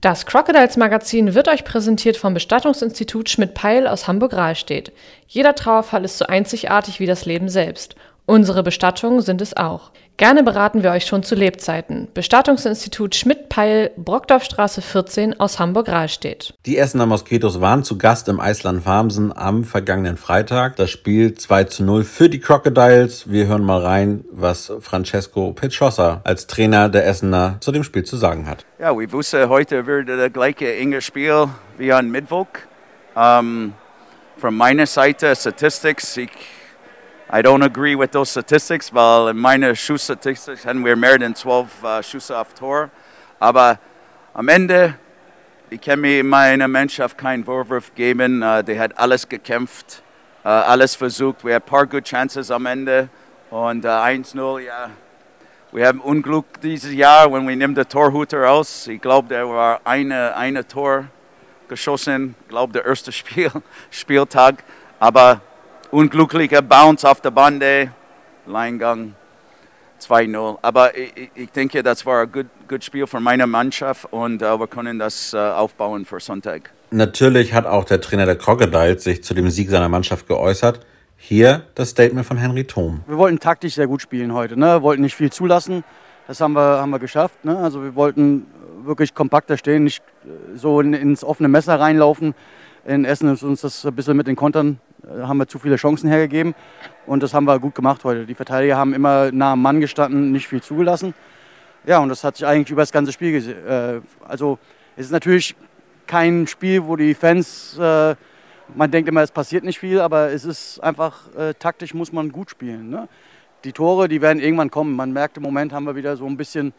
Das Crocodiles Magazin wird euch präsentiert vom Bestattungsinstitut Schmidt-Peil aus Hamburg-Rahlstedt. Jeder Trauerfall ist so einzigartig wie das Leben selbst. Unsere Bestattungen sind es auch. Gerne beraten wir euch schon zu Lebzeiten. Bestattungsinstitut Schmidt-Peil, Brockdorfstraße 14 aus Hamburg-Rahlstedt. Die Essener Moskitos waren zu Gast im Eisland Farmsen am vergangenen Freitag. Das Spiel 2 zu 0 für die Crocodiles. Wir hören mal rein, was Francesco Picciosa als Trainer der Essener zu dem Spiel zu sagen hat. Ja, wir wussten, heute wird das gleiche enge Spiel wie an Mittwoch. Um, von meiner Seite, Statistics, ich I don't agree with those statistics, weil in meiner Schussstatistik hatten wir mehr als 12 uh, Schüsse auf Tor. Aber am Ende, ich kann mir meiner Mannschaft keinen Vorwurf geben. Uh, die hat alles gekämpft, uh, alles versucht. Wir hatten ein paar gute Chances am Ende. Und uh, 1-0, ja. Wir haben Unglück dieses Jahr, wenn wir nehmen den Torhüter aus. Ich glaube, der war eine, eine Tor geschossen, glaube, der erste Spiel, Spieltag. Aber unglücklicher Bounce auf der Bande, Leingang 2-0. Aber ich, ich, denke, das war ein gutes Spiel für meine Mannschaft und uh, wir können das uh, aufbauen für Sonntag. Natürlich hat auch der Trainer der Crocodiles sich zu dem Sieg seiner Mannschaft geäußert. Hier das Statement von Henry Thom. Wir wollten taktisch sehr gut spielen heute. Ne? Wir wollten nicht viel zulassen. Das haben wir, haben wir geschafft. Ne? Also wir wollten wirklich kompakter stehen, nicht so in, ins offene Messer reinlaufen. In Essen ist uns das ein bisschen mit den Kontern äh, haben wir zu viele Chancen hergegeben. Und das haben wir gut gemacht heute. Die Verteidiger haben immer nah am Mann gestanden, nicht viel zugelassen. Ja, und das hat sich eigentlich über das ganze Spiel gesehen. Äh, also es ist natürlich kein Spiel, wo die Fans, äh, man denkt immer, es passiert nicht viel, aber es ist einfach, taktisch muss man gut spielen. Ne? Die Tore, die werden irgendwann kommen. Man merkt im Moment haben wir wieder so ein bisschen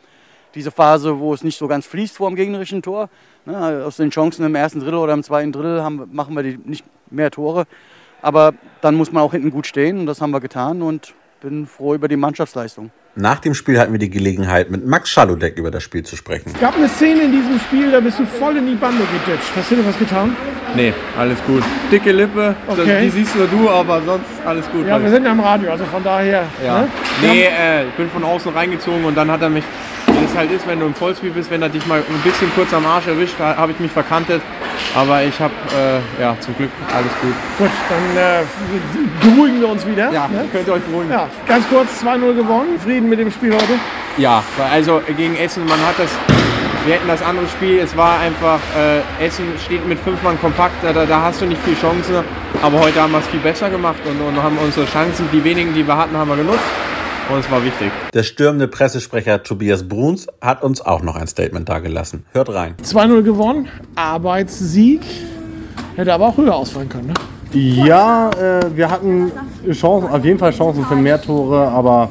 diese Phase, wo es nicht so ganz fließt vor dem gegnerischen Tor. Ne? Aus den Chancen im ersten Drittel oder im zweiten Drittel haben, machen wir die nicht mehr Tore. Aber dann muss man auch hinten gut stehen und das haben wir getan und bin froh über die Mannschaftsleistung. Nach dem Spiel hatten wir die Gelegenheit, mit Max Schalodek über das Spiel zu sprechen. Es gab eine Szene in diesem Spiel, da bist du voll in die Bande geditscht. Hast du dir was getan? Nee, alles gut. Dicke Lippe, okay. die siehst nur du, aber sonst alles gut. Ja, wir sind ja im Radio, also von daher. Ja. Ne? Nee, äh, ich bin von außen reingezogen und dann hat er mich wie es halt ist, wenn du im Vollspeed bist, wenn er dich mal ein bisschen kurz am Arsch erwischt, habe ich mich verkantet. Aber ich habe, äh, ja, zum Glück alles gut. Gut, dann äh, beruhigen wir uns wieder. Ja, ne? könnt ihr euch beruhigen. Ja, ganz kurz 2-0 gewonnen. Frieden mit dem Spiel heute? Ja, also gegen Essen, man hat das, wir hätten das andere Spiel, es war einfach, äh, Essen steht mit fünf Mann kompakt, da, da hast du nicht viel Chancen. Aber heute haben wir es viel besser gemacht und, und haben unsere Chancen, die wenigen, die wir hatten, haben wir genutzt. Und es war wichtig. Der stürmende Pressesprecher Tobias Bruns hat uns auch noch ein Statement dargelassen. Hört rein. 2-0 gewonnen, Arbeitssieg. Hätte aber auch höher ausfallen können, ne? Ja, äh, wir hatten Chancen, auf jeden Fall Chancen für mehr Tore, aber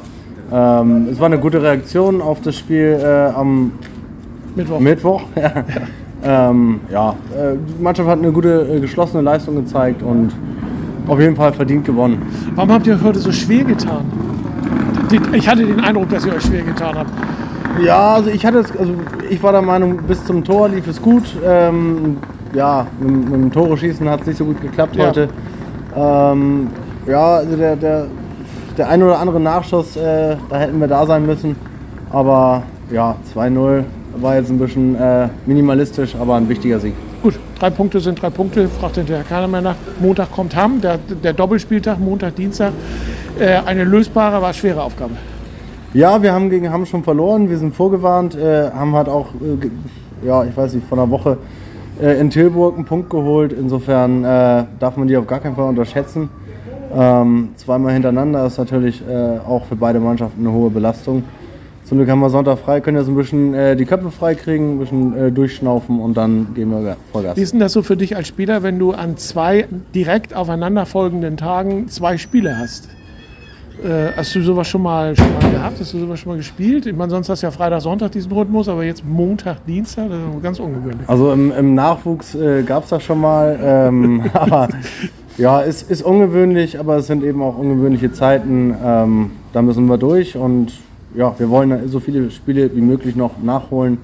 ähm, es war eine gute Reaktion auf das Spiel äh, am Mittwoch. Mittwoch. ja, ähm, ja äh, die Mannschaft hat eine gute äh, geschlossene Leistung gezeigt und auf jeden Fall verdient gewonnen. Warum habt ihr euch heute so schwer getan? Ich hatte den Eindruck, dass ihr euch schwer getan habt. Ja, also ich hatte es, also ich war der Meinung, bis zum Tor lief es gut. Ähm, ja, mit, mit, dem Tore schießen hat es nicht so gut geklappt ja. heute. Ähm, ja, also der, der, der ein oder andere Nachschuss, äh, da hätten wir da sein müssen. Aber ja, 2-0 war jetzt ein bisschen äh, minimalistisch, aber ein wichtiger Sieg. Gut, drei Punkte sind drei Punkte, fragt hinterher keiner mehr nach. Montag kommt Hamm, der, der Doppelspieltag, Montag, Dienstag. Äh, eine lösbare, aber schwere Aufgabe. Ja, wir haben gegen Hamm schon verloren, wir sind vorgewarnt, äh, haben halt auch, äh, ja, ich weiß nicht, vor einer Woche äh, in Tilburg einen Punkt geholt. Insofern äh, darf man die auf gar keinen Fall unterschätzen. Ähm, zweimal hintereinander ist natürlich äh, auch für beide Mannschaften eine hohe Belastung. Zum Glück haben wir Sonntag frei, können jetzt ein bisschen äh, die Köpfe frei kriegen, ein bisschen äh, durchschnaufen und dann gehen wir Vollgas. Wie ist denn das so für dich als Spieler, wenn du an zwei direkt aufeinanderfolgenden Tagen zwei Spiele hast? Äh, hast du sowas schon mal, schon mal gehabt? Hast du sowas schon mal gespielt? Ich meine, sonst hast du ja Freitag, Sonntag diesen Rhythmus, aber jetzt Montag, Dienstag, das ist ganz ungewöhnlich. Also im, im Nachwuchs äh, gab es das schon mal, ähm, aber ja, es ist ungewöhnlich, aber es sind eben auch ungewöhnliche Zeiten. Ähm, da müssen wir durch und ja, wir wollen so viele Spiele wie möglich noch nachholen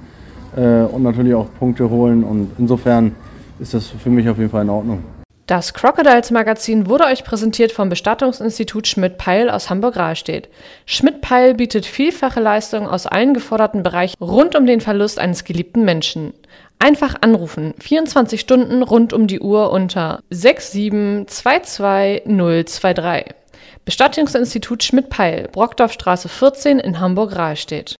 äh, und natürlich auch Punkte holen. Und insofern ist das für mich auf jeden Fall in Ordnung. Das Crocodiles Magazin wurde euch präsentiert vom Bestattungsinstitut Schmidt-Peil aus Hamburg-Rahlstedt. Schmidt-Peil bietet vielfache Leistungen aus allen geforderten Bereichen rund um den Verlust eines geliebten Menschen. Einfach anrufen, 24 Stunden rund um die Uhr unter 6722023. Bestattungsinstitut Schmidt-Peil, Brockdorfstraße 14 in Hamburg-Rahlstedt.